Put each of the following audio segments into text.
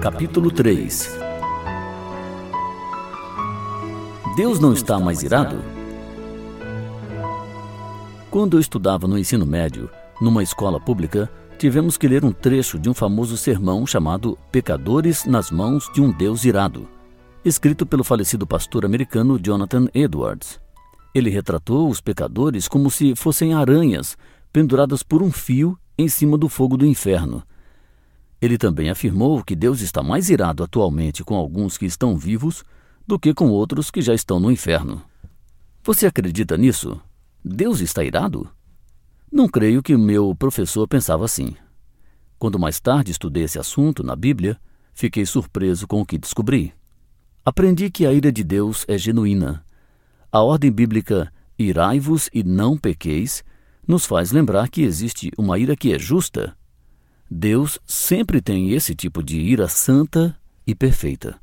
Capítulo 3 Deus não está mais irado? Quando eu estudava no ensino médio, numa escola pública, tivemos que ler um trecho de um famoso sermão chamado Pecadores nas Mãos de um Deus Irado, escrito pelo falecido pastor americano Jonathan Edwards. Ele retratou os pecadores como se fossem aranhas penduradas por um fio em cima do fogo do inferno ele também afirmou que Deus está mais irado atualmente com alguns que estão vivos do que com outros que já estão no inferno. Você acredita nisso? Deus está irado? Não creio que meu professor pensava assim. Quando mais tarde estudei esse assunto na Bíblia, fiquei surpreso com o que descobri. Aprendi que a ira de Deus é genuína. A ordem bíblica irai-vos e não pequeis nos faz lembrar que existe uma ira que é justa Deus sempre tem esse tipo de ira santa e perfeita.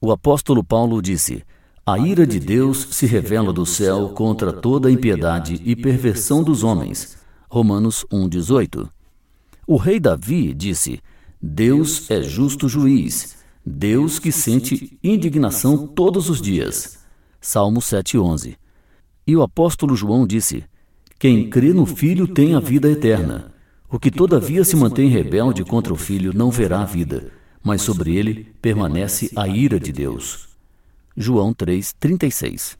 O apóstolo Paulo disse: A ira de Deus se revela do céu contra toda a impiedade e perversão dos homens. Romanos 1,18. O rei Davi disse: Deus é justo juiz, Deus que sente indignação todos os dias. Salmo 7,11. E o apóstolo João disse: Quem crê no Filho tem a vida eterna. O que todavia se mantém rebelde contra o filho não verá a vida, mas sobre ele permanece a ira de Deus. João 3:36.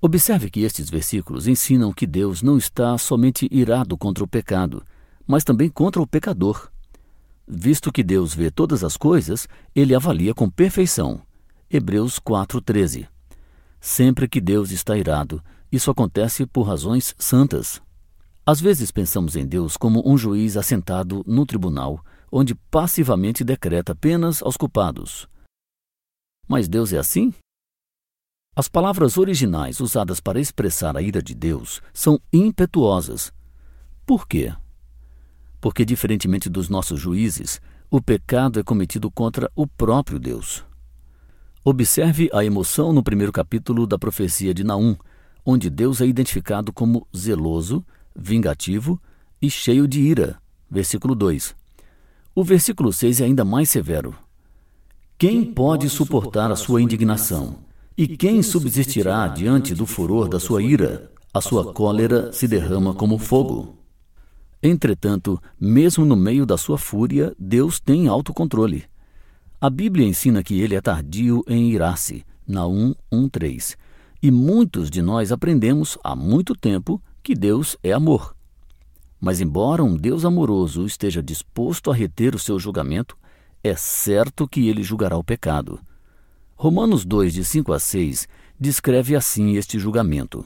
Observe que estes versículos ensinam que Deus não está somente irado contra o pecado, mas também contra o pecador. Visto que Deus vê todas as coisas, ele avalia com perfeição. Hebreus 4:13. Sempre que Deus está irado, isso acontece por razões santas. Às vezes pensamos em Deus como um juiz assentado no tribunal, onde passivamente decreta penas aos culpados. Mas Deus é assim? As palavras originais usadas para expressar a ira de Deus são impetuosas. Por quê? Porque, diferentemente dos nossos juízes, o pecado é cometido contra o próprio Deus. Observe a emoção no primeiro capítulo da profecia de Naum, onde Deus é identificado como zeloso vingativo e cheio de ira. Versículo 2. O versículo 6 é ainda mais severo. Quem pode suportar a sua indignação? E quem subsistirá diante do furor da sua ira? A sua cólera se derrama como fogo. Entretanto, mesmo no meio da sua fúria, Deus tem autocontrole. A Bíblia ensina que ele é tardio em irar-se, Naum 1:3. E muitos de nós aprendemos há muito tempo que Deus é amor. Mas, embora um Deus amoroso esteja disposto a reter o seu julgamento, é certo que ele julgará o pecado. Romanos 2, de 5 a 6, descreve assim este julgamento.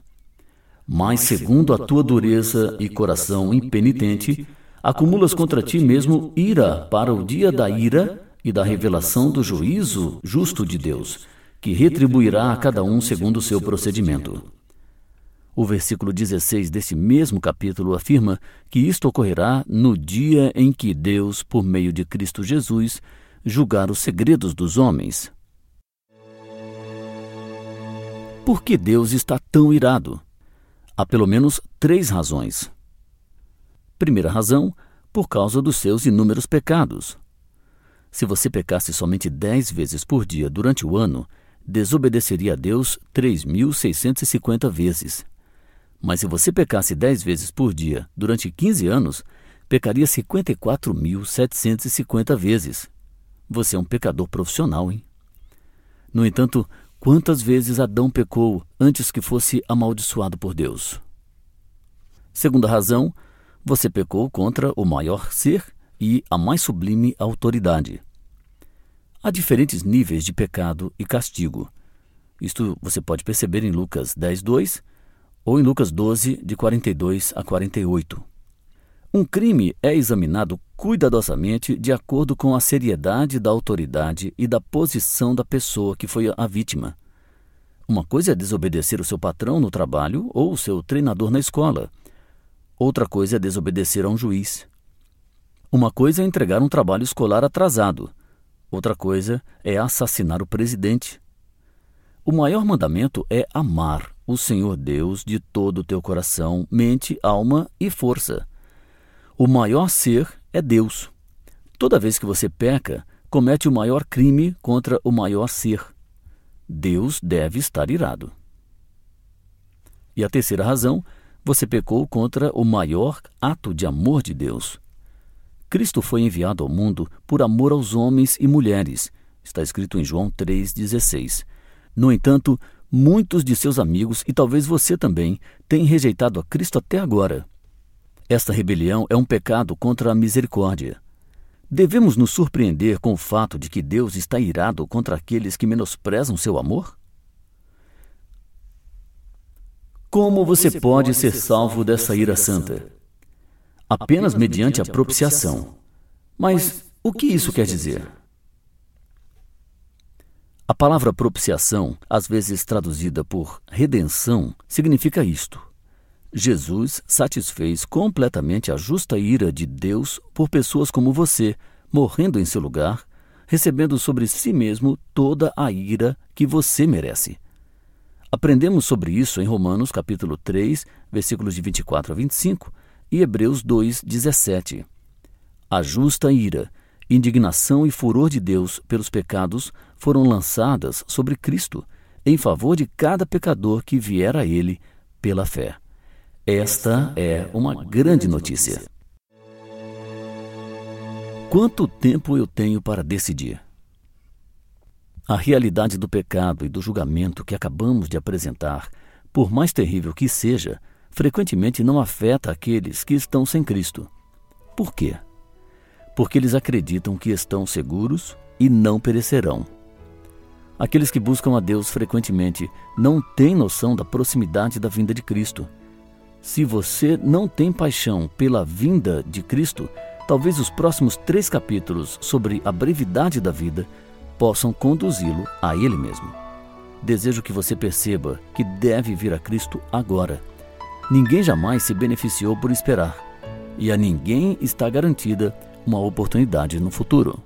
Mas, segundo a tua dureza e coração impenitente, acumulas contra ti mesmo ira para o dia da ira e da revelação do juízo justo de Deus, que retribuirá a cada um segundo o seu procedimento. O versículo 16 desse mesmo capítulo afirma que isto ocorrerá no dia em que Deus, por meio de Cristo Jesus, julgar os segredos dos homens. Por que Deus está tão irado? Há pelo menos três razões. Primeira razão, por causa dos seus inúmeros pecados. Se você pecasse somente dez vezes por dia durante o ano, desobedeceria a Deus 3.650 vezes. Mas se você pecasse 10 vezes por dia durante 15 anos, pecaria 54.750 vezes. Você é um pecador profissional, hein? No entanto, quantas vezes Adão pecou antes que fosse amaldiçoado por Deus? Segunda razão, você pecou contra o maior ser e a mais sublime autoridade. Há diferentes níveis de pecado e castigo. Isto você pode perceber em Lucas 10, 2 ou em Lucas 12, de 42 a 48. Um crime é examinado cuidadosamente de acordo com a seriedade da autoridade e da posição da pessoa que foi a vítima. Uma coisa é desobedecer o seu patrão no trabalho ou o seu treinador na escola. Outra coisa é desobedecer a um juiz. Uma coisa é entregar um trabalho escolar atrasado. Outra coisa é assassinar o presidente. O maior mandamento é amar o Senhor Deus de todo o teu coração, mente, alma e força. O maior ser é Deus. Toda vez que você peca, comete o maior crime contra o maior ser. Deus deve estar irado. E a terceira razão, você pecou contra o maior ato de amor de Deus. Cristo foi enviado ao mundo por amor aos homens e mulheres. Está escrito em João 3,16. No entanto, muitos de seus amigos, e talvez você também, têm rejeitado a Cristo até agora. Esta rebelião é um pecado contra a misericórdia. Devemos nos surpreender com o fato de que Deus está irado contra aqueles que menosprezam seu amor? Como você pode ser salvo dessa ira santa? Apenas mediante a propiciação. Mas o que isso quer dizer? A palavra propiciação, às vezes traduzida por redenção, significa isto: Jesus satisfez completamente a justa ira de Deus por pessoas como você, morrendo em seu lugar, recebendo sobre si mesmo toda a ira que você merece. Aprendemos sobre isso em Romanos capítulo 3, versículos de 24 a 25 e Hebreus 2, 17. A justa ira, indignação e furor de Deus pelos pecados foram lançadas sobre Cristo, em favor de cada pecador que vier a ele pela fé. Esta é uma grande notícia. Quanto tempo eu tenho para decidir? A realidade do pecado e do julgamento que acabamos de apresentar, por mais terrível que seja, frequentemente não afeta aqueles que estão sem Cristo. Por quê? Porque eles acreditam que estão seguros e não perecerão. Aqueles que buscam a Deus frequentemente não têm noção da proximidade da vinda de Cristo se você não tem paixão pela vinda de Cristo, talvez os próximos três capítulos sobre a brevidade da vida possam conduzi-lo a Ele mesmo. Desejo que você perceba que deve vir a Cristo agora. Ninguém jamais se beneficiou por esperar, e a ninguém está garantida uma oportunidade no futuro.